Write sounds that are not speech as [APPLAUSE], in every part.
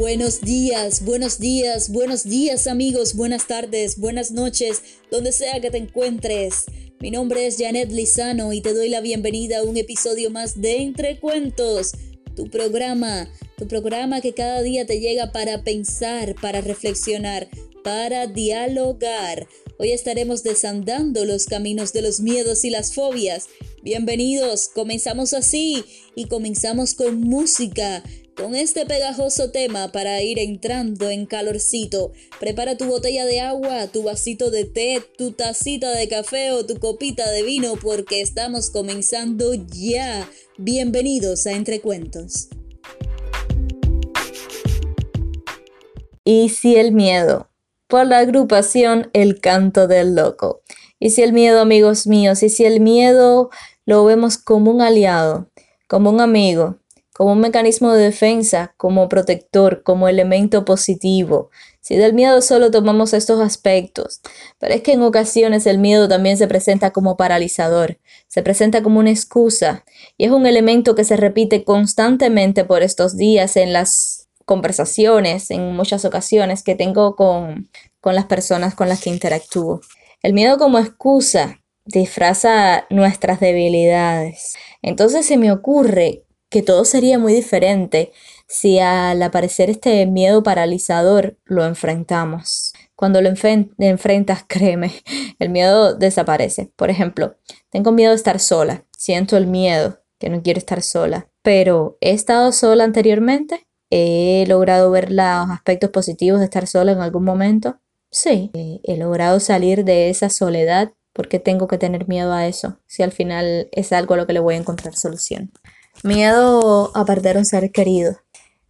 Buenos días, buenos días, buenos días amigos, buenas tardes, buenas noches, donde sea que te encuentres. Mi nombre es Janet Lizano y te doy la bienvenida a un episodio más de Entre Cuentos, tu programa, tu programa que cada día te llega para pensar, para reflexionar, para dialogar. Hoy estaremos desandando los caminos de los miedos y las fobias. Bienvenidos, comenzamos así y comenzamos con música con este pegajoso tema para ir entrando en calorcito. Prepara tu botella de agua, tu vasito de té, tu tacita de café o tu copita de vino porque estamos comenzando ya. Bienvenidos a Entre Cuentos. Y si el miedo, por la agrupación El Canto del Loco. Y si el miedo, amigos míos, y si el miedo lo vemos como un aliado, como un amigo, como un mecanismo de defensa, como protector, como elemento positivo. Si del miedo solo tomamos estos aspectos, pero es que en ocasiones el miedo también se presenta como paralizador, se presenta como una excusa y es un elemento que se repite constantemente por estos días en las conversaciones, en muchas ocasiones que tengo con, con las personas con las que interactúo. El miedo como excusa disfraza nuestras debilidades. Entonces se me ocurre que todo sería muy diferente si al aparecer este miedo paralizador lo enfrentamos. Cuando lo enfrentas, [LAUGHS] créeme, el miedo desaparece. Por ejemplo, tengo miedo de estar sola, siento el miedo que no quiero estar sola, pero he estado sola anteriormente, he logrado ver los aspectos positivos de estar sola en algún momento. Sí, he logrado salir de esa soledad porque tengo que tener miedo a eso, si al final es algo a lo que le voy a encontrar solución. Miedo a perder un ser querido.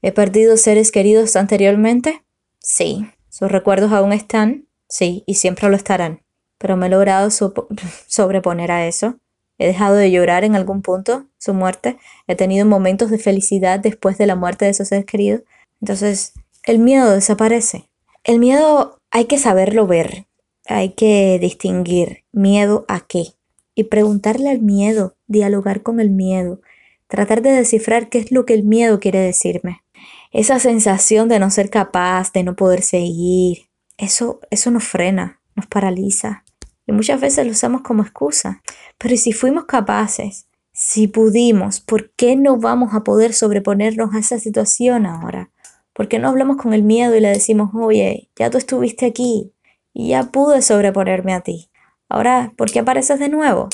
¿He perdido seres queridos anteriormente? Sí. ¿Sus recuerdos aún están? Sí, y siempre lo estarán. Pero me he logrado [LAUGHS] sobreponer a eso. He dejado de llorar en algún punto su muerte. He tenido momentos de felicidad después de la muerte de esos seres queridos. Entonces, el miedo desaparece. El miedo hay que saberlo ver. Hay que distinguir miedo a qué. Y preguntarle al miedo, dialogar con el miedo, tratar de descifrar qué es lo que el miedo quiere decirme. Esa sensación de no ser capaz, de no poder seguir, eso, eso nos frena, nos paraliza. Y muchas veces lo usamos como excusa. Pero si fuimos capaces, si pudimos, ¿por qué no vamos a poder sobreponernos a esa situación ahora? ¿Por qué no hablamos con el miedo y le decimos, oye, ya tú estuviste aquí y ya pude sobreponerme a ti? Ahora, ¿por qué apareces de nuevo?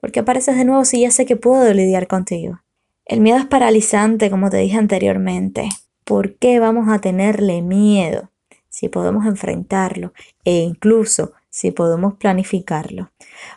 ¿Por qué apareces de nuevo si ya sé que puedo lidiar contigo? El miedo es paralizante, como te dije anteriormente. ¿Por qué vamos a tenerle miedo si podemos enfrentarlo e incluso si podemos planificarlo?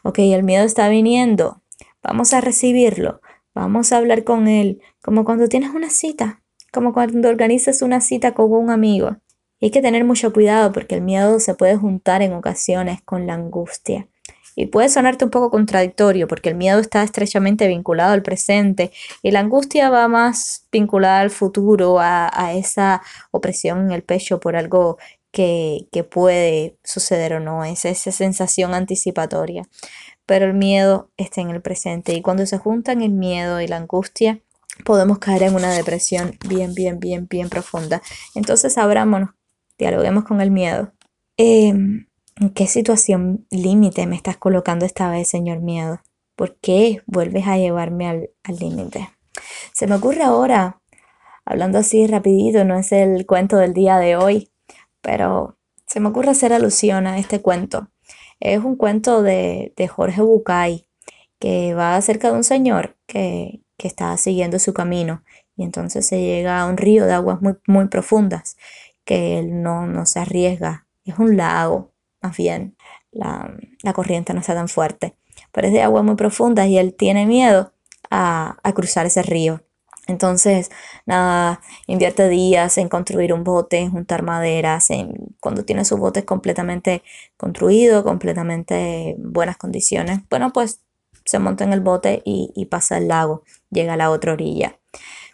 Ok, el miedo está viniendo. Vamos a recibirlo. Vamos a hablar con él, como cuando tienes una cita, como cuando organizas una cita con un amigo. Y hay que tener mucho cuidado porque el miedo se puede juntar en ocasiones con la angustia. Y puede sonarte un poco contradictorio porque el miedo está estrechamente vinculado al presente y la angustia va más vinculada al futuro, a, esa opresión en el pecho por algo que, que, puede suceder o no, es esa sensación anticipatoria. Pero el miedo está en el presente y cuando se juntan el miedo y la angustia, podemos caer en una depresión bien, bien, bien, bien profunda. Entonces abrámonos, dialoguemos con el miedo. Eh, ¿En qué situación límite me estás colocando esta vez, Señor miedo? ¿Por qué vuelves a llevarme al, límite? Se me ocurre ahora, hablando así rapidito, no es el cuento del día de hoy, pero se me ocurre hacer alusión a este cuento. Es un cuento de, Jorge Bucay, que va acerca de un señor que, que está siguiendo su camino y entonces se llega a un río de aguas muy, muy profundas que él no, no se arriesga. Es un lago, más bien la, corriente no está tan fuerte, pero es de agua muy profunda y él tiene miedo a, cruzar ese río. Entonces, nada, invierte días en construir un bote, en juntar maderas, en, cuando tiene su bote completamente construido, completamente en buenas condiciones, bueno, pues se monta en el bote y, pasa el lago, llega a la otra orilla.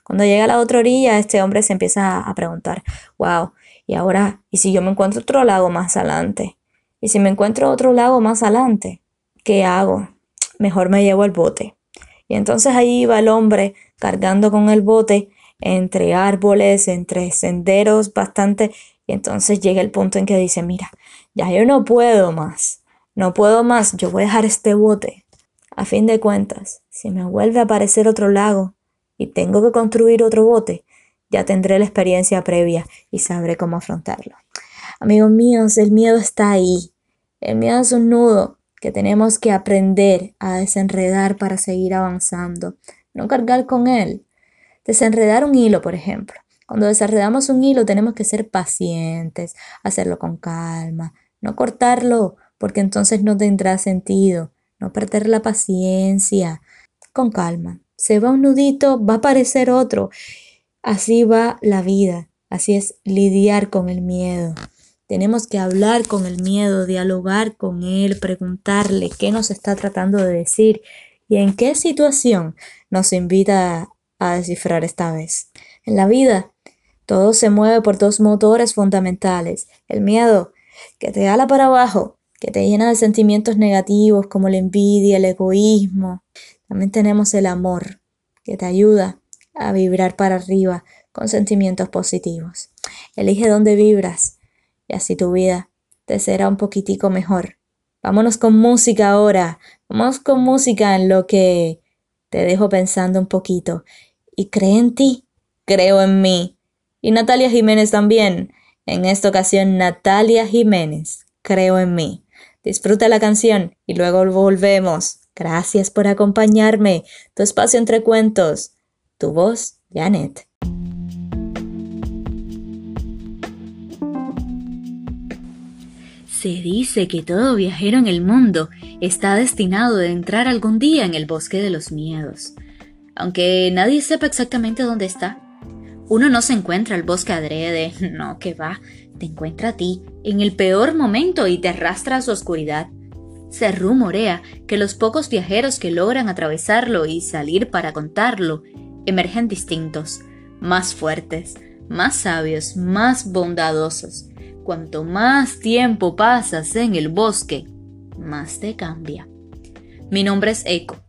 Cuando llega a la otra orilla, este hombre se empieza a preguntar, wow, y ahora, ¿y si yo me encuentro otro lago más adelante? Y si me encuentro otro lago más adelante, ¿qué hago? Mejor me llevo el bote. Y entonces ahí iba el hombre cargando con el bote entre árboles, entre senderos bastante, y entonces llega el punto en que dice, mira, ya yo no puedo más, no puedo más, yo voy a dejar este bote. A fin de cuentas, si me vuelve a aparecer otro lago y tengo que construir otro bote, ya tendré la experiencia previa y sabré cómo afrontarlo. Amigos míos, el miedo está ahí. El miedo es un nudo que tenemos que aprender a desenredar para seguir avanzando, no cargar con él. Desenredar un hilo, por ejemplo. Cuando desenredamos un hilo tenemos que ser pacientes, hacerlo con calma, no cortarlo porque entonces no tendrá sentido, no perder la paciencia, con calma. Se va un nudito, va a aparecer otro. Así va la vida, así es lidiar con el miedo. Tenemos que hablar con el miedo, dialogar con él, preguntarle qué nos está tratando de decir y en qué situación nos invita a descifrar esta vez. En la vida, todo se mueve por dos motores fundamentales. El miedo, que te ala para abajo, que te llena de sentimientos negativos como la envidia, el egoísmo. También tenemos el amor, que te ayuda a vibrar para arriba con sentimientos positivos. Elige dónde vibras y así tu vida te será un poquitico mejor. Vámonos con música ahora. Vamos con música en lo que te dejo pensando un poquito. Y cree en ti, creo en mí. Y Natalia Jiménez también. En esta ocasión, Natalia Jiménez, creo en mí. Disfruta la canción y luego volvemos. Gracias por acompañarme. Tu espacio entre cuentos. Tu voz, Janet. Se dice que todo viajero en el mundo está destinado a entrar algún día en el bosque de los miedos. Aunque nadie sepa exactamente dónde está. Uno no se encuentra al bosque adrede, [LAUGHS] no, que va, te encuentra a ti en el peor momento y te arrastra a su oscuridad. Se rumorea que los pocos viajeros que logran atravesarlo y salir para contarlo emergen distintos, más fuertes, más sabios, más bondadosos Cuanto más tiempo pasas en el bosque, más te cambia. Mi nombre es Echo.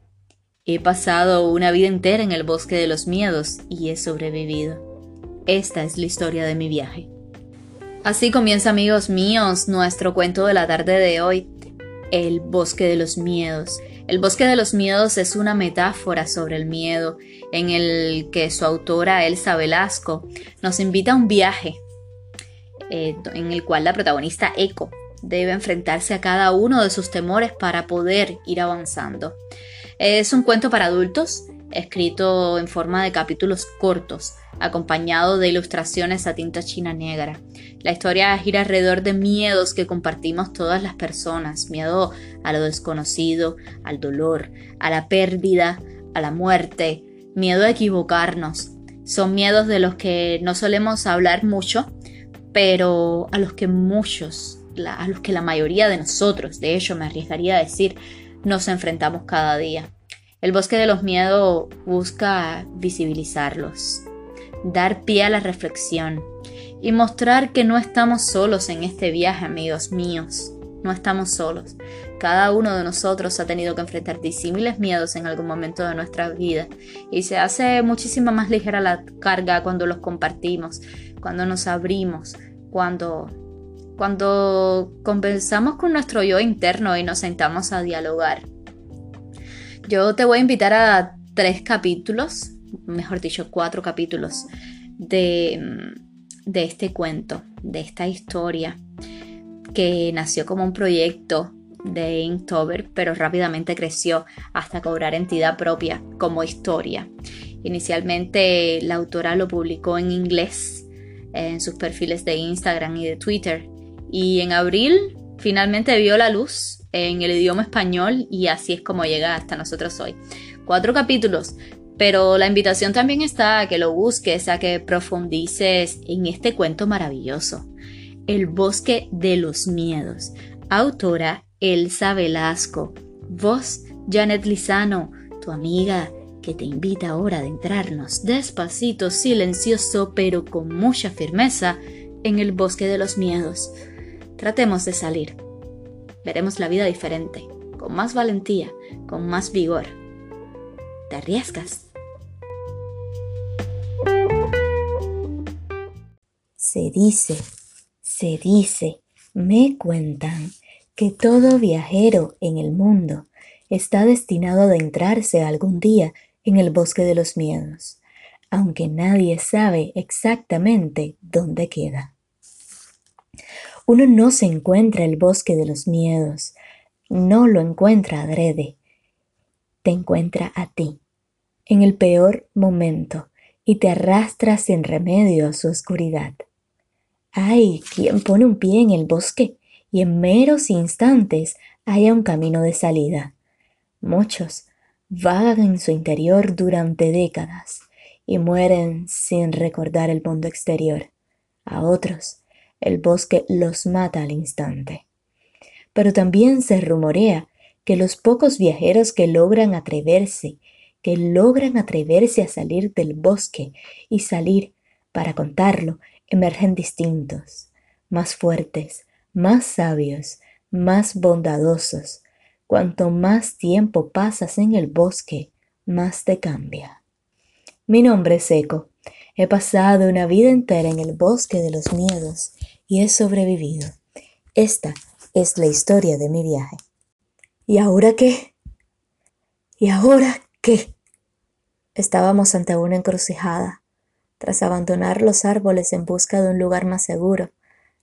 He pasado una vida entera en el bosque de los miedos y he sobrevivido. Esta es la historia de mi viaje. Así comienza, amigos míos, nuestro cuento de la tarde de hoy, El bosque de los miedos. El bosque de los miedos es una metáfora sobre el miedo, en el que su autora Elsa Velasco nos invita a un viaje eh, en el cual la protagonista Echo debe enfrentarse a cada uno de sus temores para poder ir avanzando. Es un cuento para adultos, escrito en forma de capítulos cortos, acompañado de ilustraciones a tinta china negra. La historia gira alrededor de miedos que compartimos todas las personas, miedo a lo desconocido, al dolor, a la pérdida, a la muerte, miedo a equivocarnos. Son miedos de los que no solemos hablar mucho, pero a los que muchos, a los que la mayoría de nosotros, de hecho me arriesgaría a decir, nos enfrentamos cada día. El bosque de los miedos busca visibilizarlos, dar pie a la reflexión y mostrar que no estamos solos en este viaje, amigos míos. No estamos solos. Cada uno de nosotros ha tenido que enfrentar disímiles miedos en algún momento de nuestra vida y se hace muchísimo más ligera la carga cuando los compartimos, cuando nos abrimos, cuando cuando conversamos con nuestro yo interno y nos sentamos a dialogar. Yo te voy a invitar a tres capítulos, mejor dicho, cuatro capítulos de, de este cuento, de esta historia que nació como un proyecto de Inktober, pero rápidamente creció hasta cobrar entidad propia como historia. Inicialmente la autora lo publicó en inglés en sus perfiles de Instagram y de Twitter y en abril finalmente vio la luz en el idioma español y así es como llega hasta nosotros hoy. Cuatro capítulos, pero la invitación también está a que lo busques, a que profundices en este cuento maravilloso. El bosque de los miedos. Autora Elsa Velasco. Voz Janet Lizano, tu amiga que te invita ahora a adentrarnos despacito, silencioso, pero con mucha firmeza en el bosque de los miedos. Tratemos de salir. Veremos la vida diferente, con más valentía, con más vigor. ¿Te arriesgas? Se dice, se dice, me cuentan que todo viajero en el mundo está destinado a adentrarse algún día en el bosque de los miedos, aunque nadie sabe exactamente dónde queda. Uno no se encuentra el bosque de los miedos, no lo encuentra adrede, te encuentra a ti, en el peor momento, y te arrastra sin remedio a su oscuridad. Hay quien pone un pie en el bosque y en meros instantes haya un camino de salida. Muchos vagan en su interior durante décadas y mueren sin recordar el mundo exterior. A otros, el bosque los mata al instante. Pero también se rumorea que los pocos viajeros que logran atreverse, que logran atreverse a salir del bosque y salir para contarlo, emergen distintos, más fuertes, más sabios, más bondadosos. Cuanto más tiempo pasas en el bosque, más te cambia. Mi nombre es Eco. He pasado una vida entera en el bosque de los miedos y he sobrevivido. Esta es la historia de mi viaje. ¿Y ahora qué? ¿Y ahora qué? Estábamos ante una encrucijada. Tras abandonar los árboles en busca de un lugar más seguro,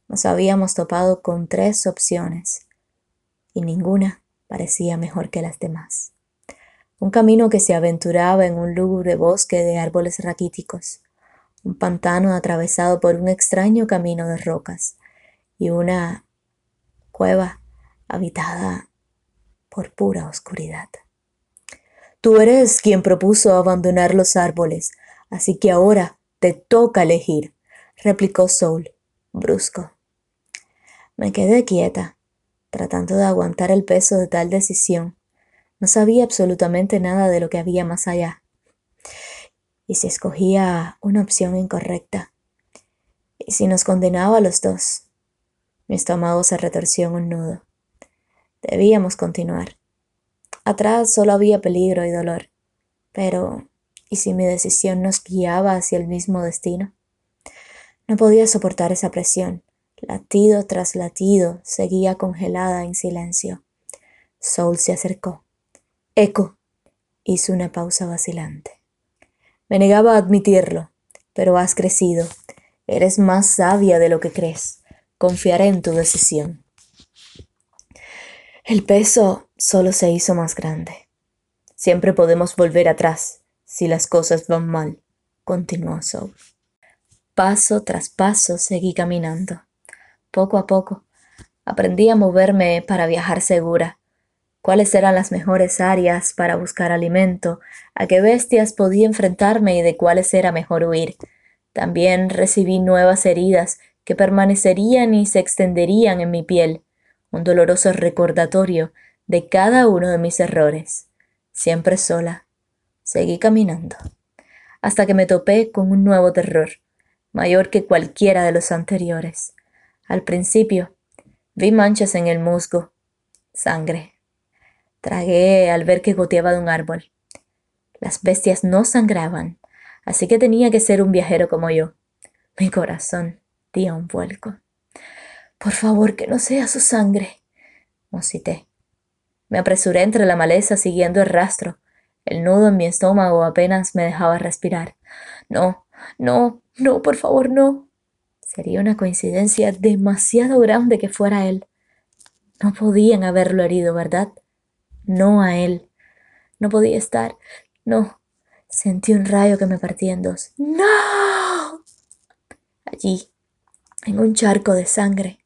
nos habíamos topado con tres opciones y ninguna parecía mejor que las demás. Un camino que se aventuraba en un lúgubre bosque de árboles raquíticos, un pantano atravesado por un extraño camino de rocas y una cueva habitada por pura oscuridad. Tú eres quien propuso abandonar los árboles, así que ahora te toca elegir, replicó Soul, brusco. Me quedé quieta, tratando de aguantar el peso de tal decisión. No sabía absolutamente nada de lo que había más allá. ¿Y si escogía una opción incorrecta? ¿Y si nos condenaba a los dos? Mi estómago se retorció en un nudo. Debíamos continuar. Atrás solo había peligro y dolor. Pero, ¿y si mi decisión nos guiaba hacia el mismo destino? No podía soportar esa presión. Latido tras latido, seguía congelada en silencio. Soul se acercó. Eco. Hizo una pausa vacilante. Me negaba a admitirlo, pero has crecido. Eres más sabia de lo que crees. Confiaré en tu decisión. El peso solo se hizo más grande. Siempre podemos volver atrás si las cosas van mal, continuó Soul. Paso tras paso seguí caminando. Poco a poco aprendí a moverme para viajar segura, cuáles eran las mejores áreas para buscar alimento, a qué bestias podía enfrentarme y de cuáles era mejor huir. También recibí nuevas heridas que permanecerían y se extenderían en mi piel un doloroso recordatorio de cada uno de mis errores. Siempre sola, seguí caminando, hasta que me topé con un nuevo terror, mayor que cualquiera de los anteriores. Al principio, vi manchas en el musgo, sangre. Tragué al ver que goteaba de un árbol. Las bestias no sangraban, así que tenía que ser un viajero como yo. Mi corazón dio un vuelco. Por favor, que no sea su sangre, musité. Me apresuré entre la maleza siguiendo el rastro. El nudo en mi estómago apenas me dejaba respirar. No, no, no, por favor, no. Sería una coincidencia demasiado grande que fuera él. No podían haberlo herido, ¿verdad? No a él. No podía estar. No. Sentí un rayo que me partía en dos. ¡No! Allí, en un charco de sangre,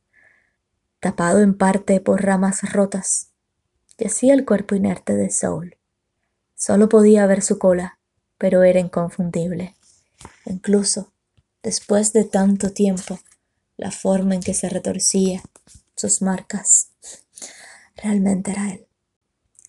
tapado en parte por ramas rotas, yacía el cuerpo inerte de Soul. Solo podía ver su cola, pero era inconfundible. Incluso, después de tanto tiempo, la forma en que se retorcía, sus marcas, realmente era él.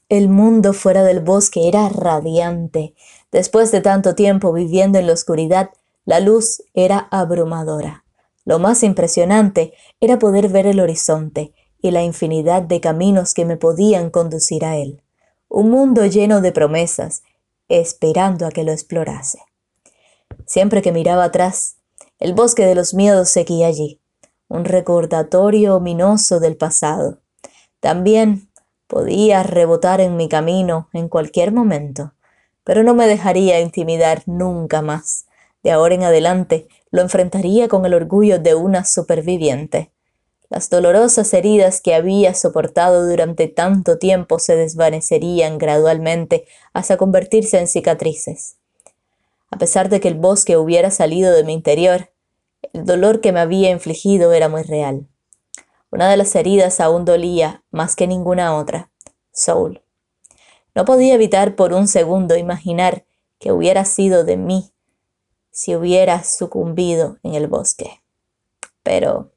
El mundo fuera del bosque era radiante. Después de tanto tiempo viviendo en la oscuridad, la luz era abrumadora. Lo más impresionante era poder ver el horizonte y la infinidad de caminos que me podían conducir a él. Un mundo lleno de promesas, esperando a que lo explorase. Siempre que miraba atrás, El bosque de los miedos seguía allí, un recordatorio ominoso del pasado. También podía rebotar en mi camino en cualquier momento, pero no me dejaría intimidar nunca más. De ahora en adelante lo enfrentaría con el orgullo de una superviviente. Las dolorosas heridas que había soportado durante tanto tiempo se desvanecerían gradualmente hasta convertirse en cicatrices. A pesar de que el bosque hubiera salido de mi interior, el dolor que me había infligido era muy real. Una de las heridas aún dolía más que ninguna otra. Soul. No podía evitar por un segundo imaginar que hubiera sido de mí si hubiera sucumbido en el bosque. Pero,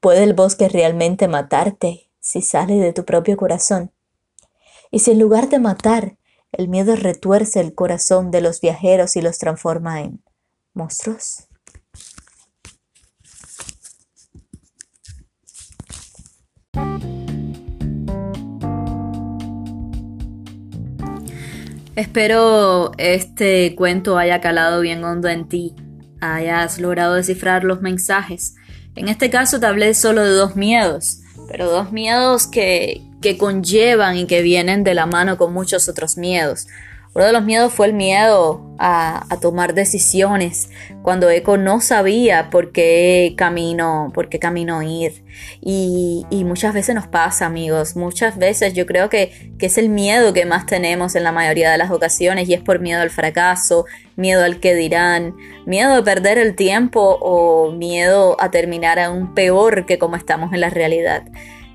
¿puede el bosque realmente matarte si sale de tu propio corazón? Y si en lugar de matar, el miedo retuerce el corazón de los viajeros y los transforma en monstruos? Espero este cuento haya calado bien hondo en ti, hayas logrado descifrar los mensajes. En este caso te hablé solo de dos miedos, pero dos miedos que, que conllevan y que vienen de la mano con muchos otros miedos. Uno de los miedos fue el miedo a, tomar decisiones cuando Eco no sabía por qué camino, por qué camino ir. Y, muchas veces nos pasa, amigos. Muchas veces yo creo que, que, es el miedo que más tenemos en la mayoría de las ocasiones y es por miedo al fracaso, miedo al que dirán, miedo a perder el tiempo o miedo a terminar aún peor que como estamos en la realidad.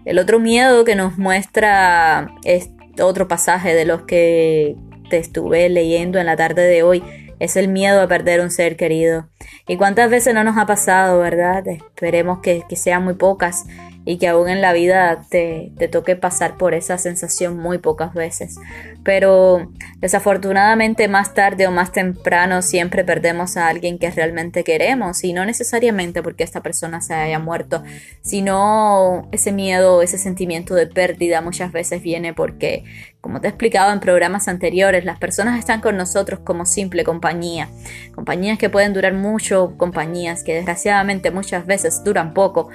El otro miedo que nos muestra es otro pasaje de los que te estuve leyendo en la tarde de hoy es el miedo a perder un ser querido. ¿Y cuántas veces no nos ha pasado, verdad? Esperemos que, que sean muy pocas y que aún en la vida te, te, toque pasar por esa sensación muy pocas veces. Pero desafortunadamente más tarde o más temprano siempre perdemos a alguien que realmente queremos y no necesariamente porque esta persona se haya muerto, sino ese miedo, ese sentimiento de pérdida muchas veces viene porque, como te he explicado en programas anteriores, las personas están con nosotros como simple compañía, compañías que pueden durar mucho, compañías que desgraciadamente muchas veces duran poco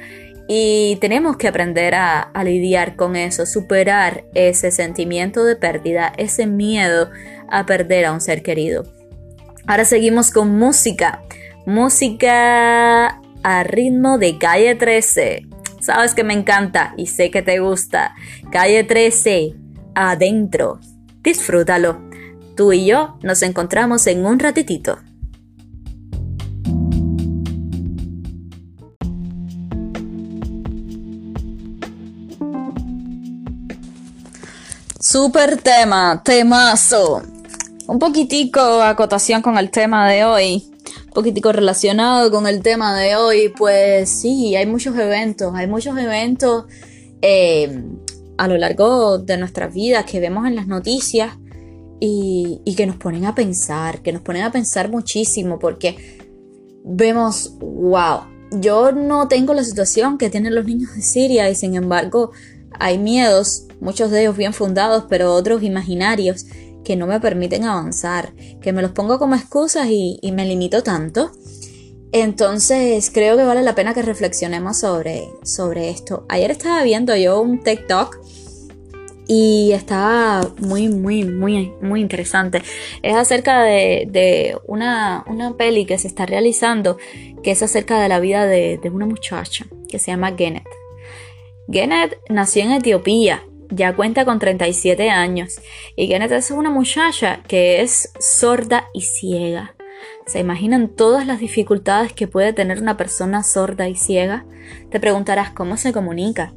y tenemos que aprender a, lidiar con eso, superar ese sentimiento de pérdida, ese miedo a perder a un ser querido. Ahora seguimos con música. Música a ritmo de calle 13. Sabes que me encanta y sé que te gusta. Calle 13, adentro. Disfrútalo. Tú y yo nos encontramos en un ratitito. Super tema, temazo. Un poquitico acotación con el tema de hoy. Un poquitico relacionado con el tema de hoy. Pues sí, hay muchos eventos. Hay muchos eventos eh, a lo largo de nuestras vidas que vemos en las noticias y, y que nos ponen a pensar. Que nos ponen a pensar muchísimo porque vemos, wow. Yo no tengo la situación que tienen los niños de Siria y sin embargo hay miedos muchos de ellos bien fundados, pero otros imaginarios que no me permiten avanzar, que me los pongo como excusas y, me limito tanto. Entonces creo que vale la pena que reflexionemos sobre, sobre esto. Ayer estaba viendo yo un TikTok y estaba muy, muy, muy, muy interesante. Es acerca de, una, una, peli que se está realizando que es acerca de la vida de, de una muchacha que se llama Genet. Genet nació en Etiopía ya cuenta con 37 años y Kenneth es una muchacha que es sorda y ciega. ¿Se imaginan todas las dificultades que puede tener una persona sorda y ciega? Te preguntarás cómo se comunica.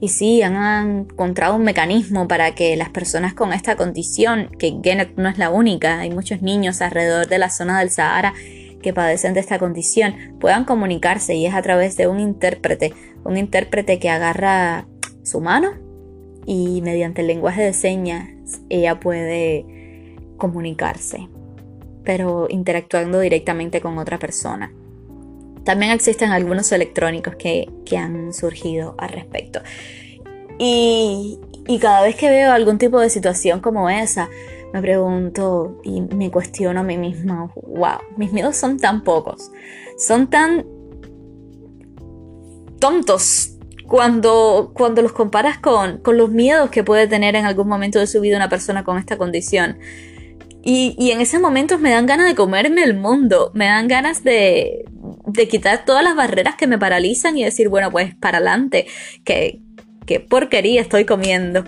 Y sí, han encontrado un mecanismo para que las personas con esta condición, que Kenneth no es la única, hay muchos niños alrededor de la zona del Sahara que padecen de esta condición, puedan comunicarse y es a través de un intérprete, un intérprete que agarra su mano y mediante el lenguaje de señas ella puede comunicarse, pero interactuando directamente con otra persona. También existen algunos electrónicos que, han surgido al respecto. Y, y cada vez que veo algún tipo de situación como esa, me pregunto y me cuestiono a mí misma, wow, mis miedos son tan pocos, son tan tontos cuando, cuando los comparas con, con los miedos que puede tener en algún momento de su vida una persona con esta condición. Y, y, en esos momentos me dan ganas de comerme el mundo, me dan ganas de, de quitar todas las barreras que me paralizan y decir, bueno, pues para adelante, que, porquería estoy comiendo.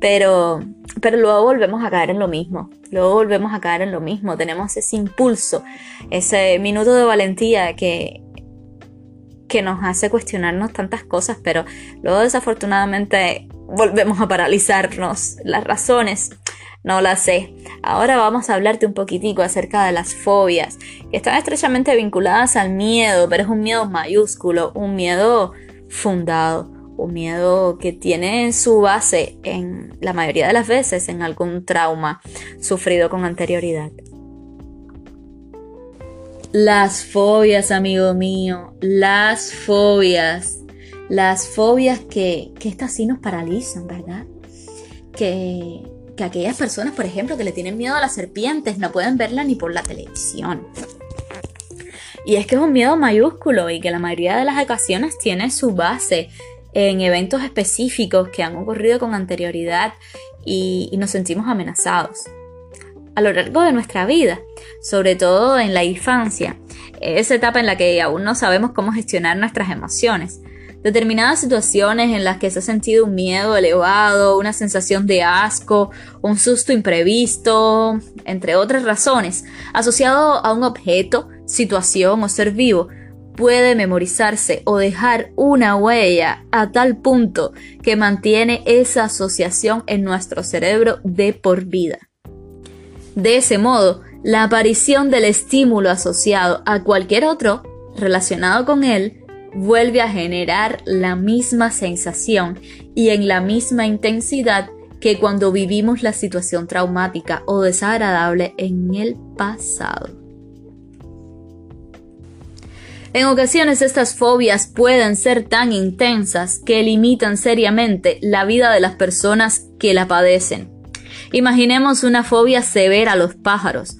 Pero, pero luego volvemos a caer en lo mismo, luego volvemos a caer en lo mismo, tenemos ese impulso, ese minuto de valentía que, que nos hace cuestionarnos tantas cosas, pero luego desafortunadamente volvemos a paralizarnos. Las razones no las sé. Ahora vamos a hablarte un poquitico acerca de las fobias, que están estrechamente vinculadas al miedo, pero es un miedo mayúsculo, un miedo fundado un miedo que tiene su base en la mayoría de las veces en algún trauma sufrido con anterioridad. Las fobias, amigo mío, las fobias, las fobias que, que estas sí nos paralizan, ¿verdad? Que, que aquellas personas, por ejemplo, que le tienen miedo a las serpientes, no pueden verla ni por la televisión. Y es que es un miedo mayúsculo y que la mayoría de las ocasiones tiene su base en eventos específicos que han ocurrido con anterioridad y, nos sentimos amenazados. A lo largo de nuestra vida, sobre todo en la infancia, esa etapa en la que aún no sabemos cómo gestionar nuestras emociones. Determinadas situaciones en las que se ha sentido un miedo elevado, una sensación de asco, un susto imprevisto, entre otras razones, asociado a un objeto, situación o ser vivo, puede memorizarse o dejar una huella a tal punto que mantiene esa asociación en nuestro cerebro de por vida. De ese modo, la aparición del estímulo asociado a cualquier otro relacionado con él vuelve a generar la misma sensación y en la misma intensidad que cuando vivimos la situación traumática o desagradable en el pasado. En ocasiones estas fobias pueden ser tan intensas que limitan seriamente la vida de las personas que la padecen. Imaginemos una fobia severa a los pájaros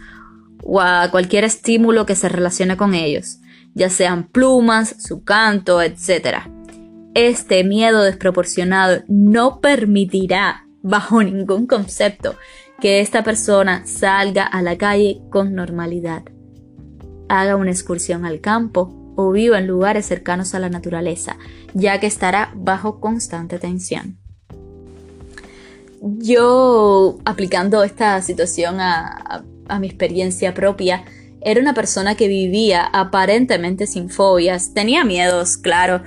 o a cualquier estímulo que se relacione con ellos, ya sean plumas, su canto, etc. Este miedo desproporcionado no permitirá, bajo ningún concepto, que esta persona salga a la calle con normalidad, haga una excursión al campo o viva en lugares cercanos a la naturaleza, ya que estará bajo constante tensión. Yo, aplicando esta situación a, mi experiencia propia, era una persona que vivía aparentemente sin fobias. Tenía miedos, claro.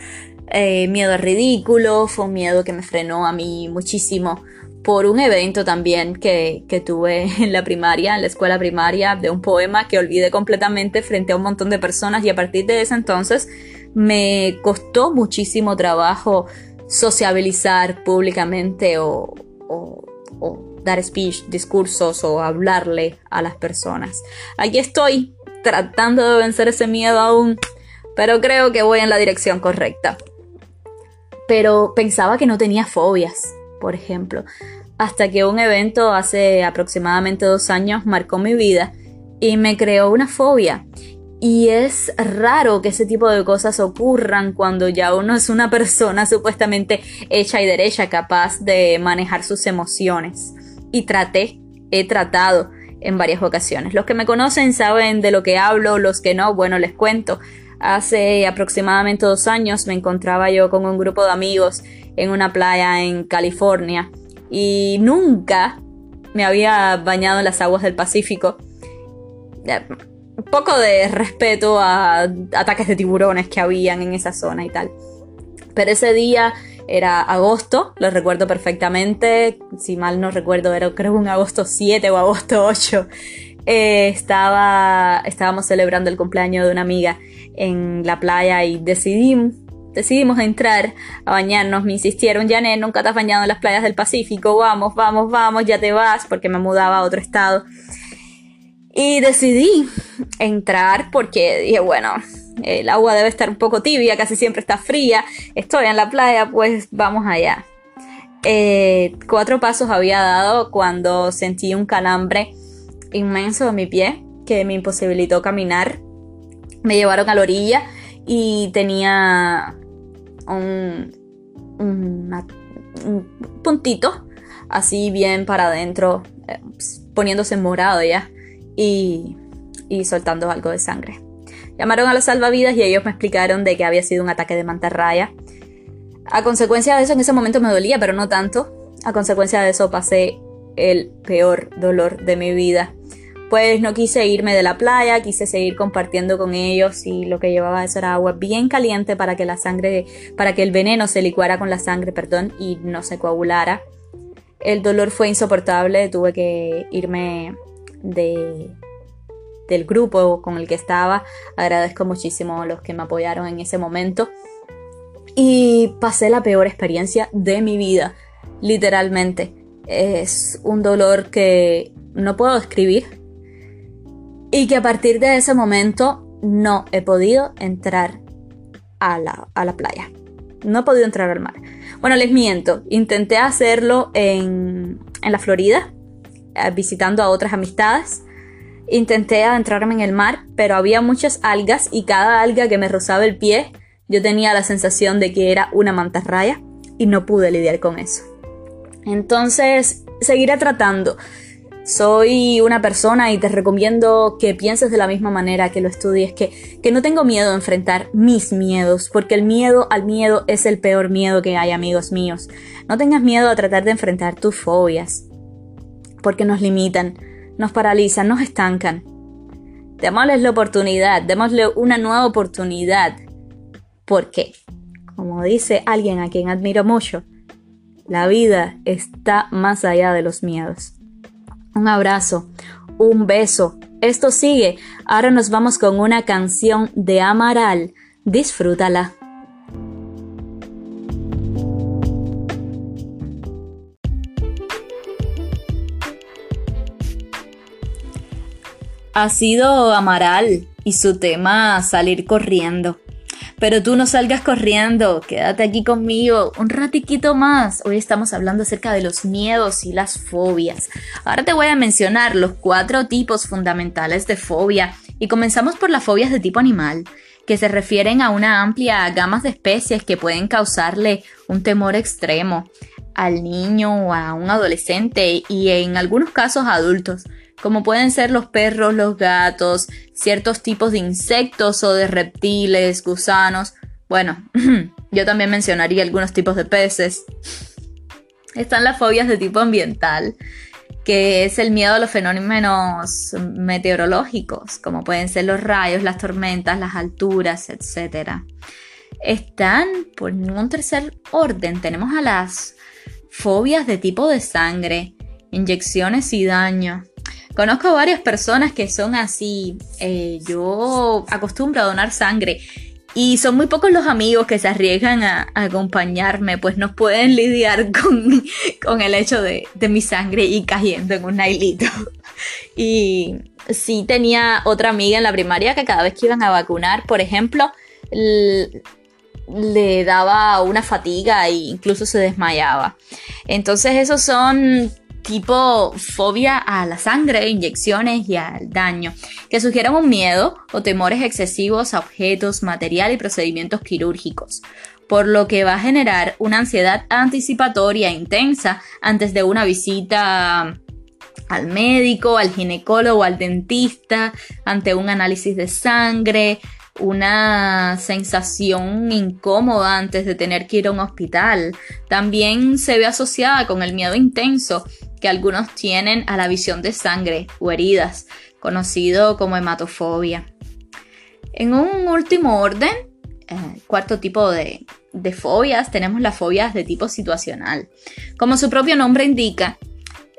Eh, miedo ridículo, fue un miedo que me frenó a mí muchísimo por un evento también que, tuve en la primaria, en la escuela primaria, de un poema que olvidé completamente frente a un montón de personas y a partir de ese entonces me costó muchísimo trabajo sociabilizar públicamente o, dar speech, discursos o hablarle a las personas. Aquí estoy tratando de vencer ese miedo aún, pero creo que voy en la dirección correcta. Pero pensaba que no tenía fobias, por ejemplo hasta que un evento hace aproximadamente dos años marcó mi vida y me creó una fobia. Y es raro que ese tipo de cosas ocurran cuando ya uno es una persona supuestamente hecha y derecha, capaz de manejar sus emociones. Y traté, he tratado en varias ocasiones. Los que me conocen saben de lo que hablo, los que no, bueno, les cuento. Hace aproximadamente dos años me encontraba yo con un grupo de amigos en una playa en California y nunca me había bañado en las aguas del Pacífico. Poco de respeto a ataques de tiburones que habían en esa zona y tal. Pero ese día era agosto, lo recuerdo perfectamente. Si mal no recuerdo, era creo un agosto 7 o agosto 8. Eh, estaba, estábamos celebrando el cumpleaños de una amiga en la playa y decidimos decidimos entrar a bañarnos, me insistieron, Janet, nunca te has bañado en las playas del Pacífico, vamos, vamos, vamos, ya te vas, porque me mudaba a otro estado. Y decidí entrar porque dije, bueno, el agua debe estar un poco tibia, casi siempre está fría, estoy en la playa, pues vamos allá. eh, cuatro pasos había dado cuando sentí un calambre inmenso en mi pie que me imposibilitó caminar. Me llevaron a la orilla y tenía un, un, puntito así bien para adentro, eh, poniéndose morado ya y, y soltando algo de sangre. Llamaron a los salvavidas y ellos me explicaron de que había sido un ataque de mantarraya. A consecuencia de eso, en ese momento me dolía, pero no tanto. A consecuencia de eso pasé el peor dolor de mi vida. Pues no quise irme de la playa, quise seguir compartiendo con ellos y lo que llevaba eso era agua bien caliente para que la sangre, para que el veneno se licuara con la sangre, perdón, y no se coagulara. El dolor fue insoportable, tuve que irme de, del grupo con el que estaba. Agradezco muchísimo a los que me apoyaron en ese momento. Y pasé la peor experiencia de mi vida, literalmente. Es un dolor que no puedo describir. Y que a partir de ese momento no he podido entrar a la, a la playa. No he podido entrar al mar. Bueno, les miento. Intenté hacerlo en, en la Florida, visitando a otras amistades. Intenté adentrarme en el mar, pero había muchas algas y cada alga que me rozaba el pie, yo tenía la sensación de que era una mantarraya y no pude lidiar con eso. Entonces, seguiré tratando. Soy una persona y te recomiendo que pienses de la misma manera, que lo estudies, que, que no tengo miedo a enfrentar mis miedos, porque el miedo al miedo es el peor miedo que hay, amigos míos. No tengas miedo a tratar de enfrentar tus fobias, porque nos limitan, nos paralizan, nos estancan. Démosles la oportunidad, démosle una nueva oportunidad. Porque, como dice alguien a quien admiro mucho, la vida está más allá de los miedos. Un abrazo, un beso. Esto sigue. Ahora nos vamos con una canción de Amaral. Disfrútala. Ha sido Amaral y su tema salir corriendo. Pero tú no salgas corriendo, quédate aquí conmigo un ratiquito más. Hoy estamos hablando acerca de los miedos y las fobias. Ahora te voy a mencionar los cuatro tipos fundamentales de fobia y comenzamos por las fobias de tipo animal, que se refieren a una amplia gama de especies que pueden causarle un temor extremo al niño o a un adolescente y en algunos casos adultos como pueden ser los perros, los gatos, ciertos tipos de insectos o de reptiles, gusanos. Bueno, [LAUGHS] yo también mencionaría algunos tipos de peces. Están las fobias de tipo ambiental, que es el miedo a los fenómenos meteorológicos, como pueden ser los rayos, las tormentas, las alturas, etc. Están, por un tercer orden, tenemos a las fobias de tipo de sangre, inyecciones y daño. Conozco varias personas que son así. Eh, yo acostumbro a donar sangre. Y son muy pocos los amigos que se arriesgan a, acompañarme, pues no pueden lidiar [LAUGHS] con, con el hecho de, mi sangre y cayendo en un nailito. [LAUGHS] Y sí tenía otra amiga en la primaria que cada vez que iban a vacunar, por ejemplo, le daba una fatiga e incluso se desmayaba. Entonces esos son tipo fobia a la sangre, inyecciones y al daño, que sugieren un miedo o temores excesivos a objetos, material y procedimientos quirúrgicos, por lo que va a generar una ansiedad anticipatoria intensa antes de una visita al médico, al ginecólogo, al dentista, ante un análisis de sangre, una sensación incómoda antes de tener que ir a un hospital. También se ve asociada con el miedo intenso que algunos tienen a la visión de sangre o heridas, conocido como hematofobia. En un último orden, eh, cuarto tipo de, de fobias, tenemos las fobias de tipo situacional. Como su propio nombre indica,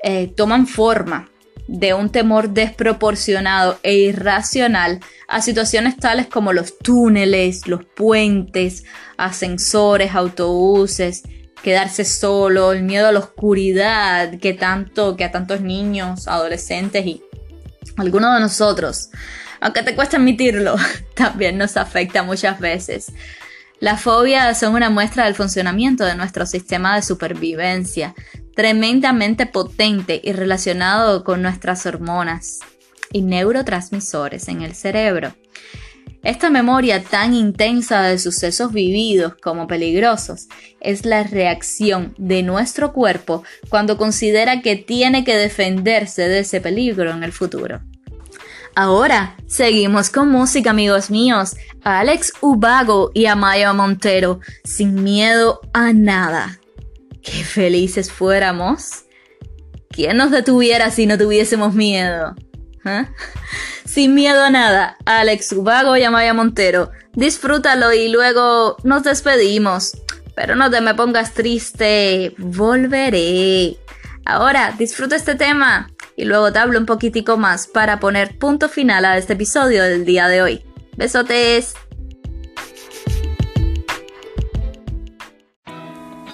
eh, toman forma de un temor desproporcionado e irracional a situaciones tales como los túneles, los puentes, ascensores, autobuses, quedarse solo, el miedo a la oscuridad que tanto que a tantos niños, adolescentes y algunos de nosotros, aunque te cuesta admitirlo, [LAUGHS] también nos afecta muchas veces. Las fobias son una muestra del funcionamiento de nuestro sistema de supervivencia, tremendamente potente y relacionado con nuestras hormonas y neurotransmisores en el cerebro. Esta memoria tan intensa de sucesos vividos como peligrosos es la reacción de nuestro cuerpo cuando considera que tiene que defenderse de ese peligro en el futuro. Ahora, seguimos con música, amigos míos. Alex Ubago y Amaya Montero, sin miedo a nada. Qué felices fuéramos. ¿Quién nos detuviera si no tuviésemos miedo? ¿Eh? [LAUGHS] Sin miedo a nada, Alex Ubago y Amaya Montero. Disfrútalo y luego nos despedimos. Pero no te me pongas triste, volveré. Ahora, disfruta este tema y luego te hablo un poquitico más para poner punto final a este episodio del día de hoy. Besotes.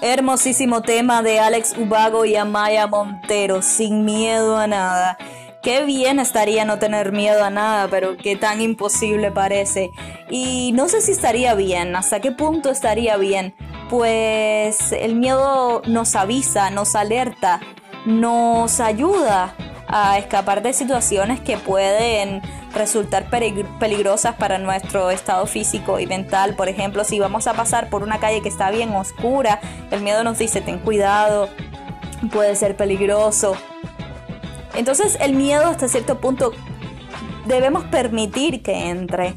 Hermosísimo tema de Alex Ubago y Amaya Montero, sin miedo a nada. Qué bien estaría no tener miedo a nada, pero qué tan imposible parece. Y no sé si estaría bien, hasta qué punto estaría bien. Pues el miedo nos avisa, nos alerta, nos ayuda a escapar de situaciones que pueden resultar peligrosas para nuestro estado físico y mental. Por ejemplo, si vamos a pasar por una calle que está bien oscura, el miedo nos dice ten cuidado, puede ser peligroso. Entonces el miedo hasta cierto punto debemos permitir que entre.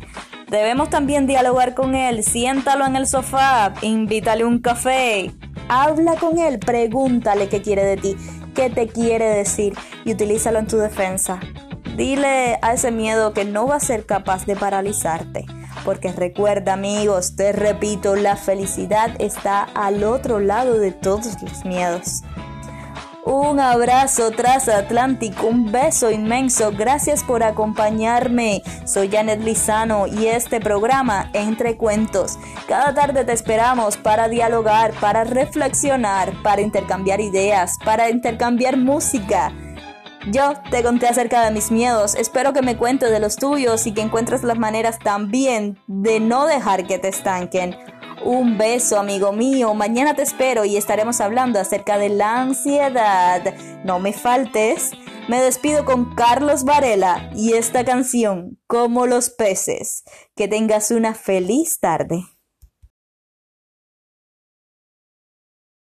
Debemos también dialogar con él, siéntalo en el sofá, invítale un café, habla con él, pregúntale qué quiere de ti, qué te quiere decir y utilízalo en tu defensa. Dile a ese miedo que no va a ser capaz de paralizarte. Porque recuerda amigos, te repito, la felicidad está al otro lado de todos los miedos. Un abrazo transatlántico, un beso inmenso. Gracias por acompañarme. Soy Janet Lizano y este programa Entre Cuentos. Cada tarde te esperamos para dialogar, para reflexionar, para intercambiar ideas, para intercambiar música. Yo te conté acerca de mis miedos, espero que me cuentes de los tuyos y que encuentres las maneras también de no dejar que te estanquen. Un beso, amigo mío. Mañana te espero y estaremos hablando acerca de la ansiedad. No me faltes. Me despido con Carlos Varela y esta canción, Como los peces. Que tengas una feliz tarde.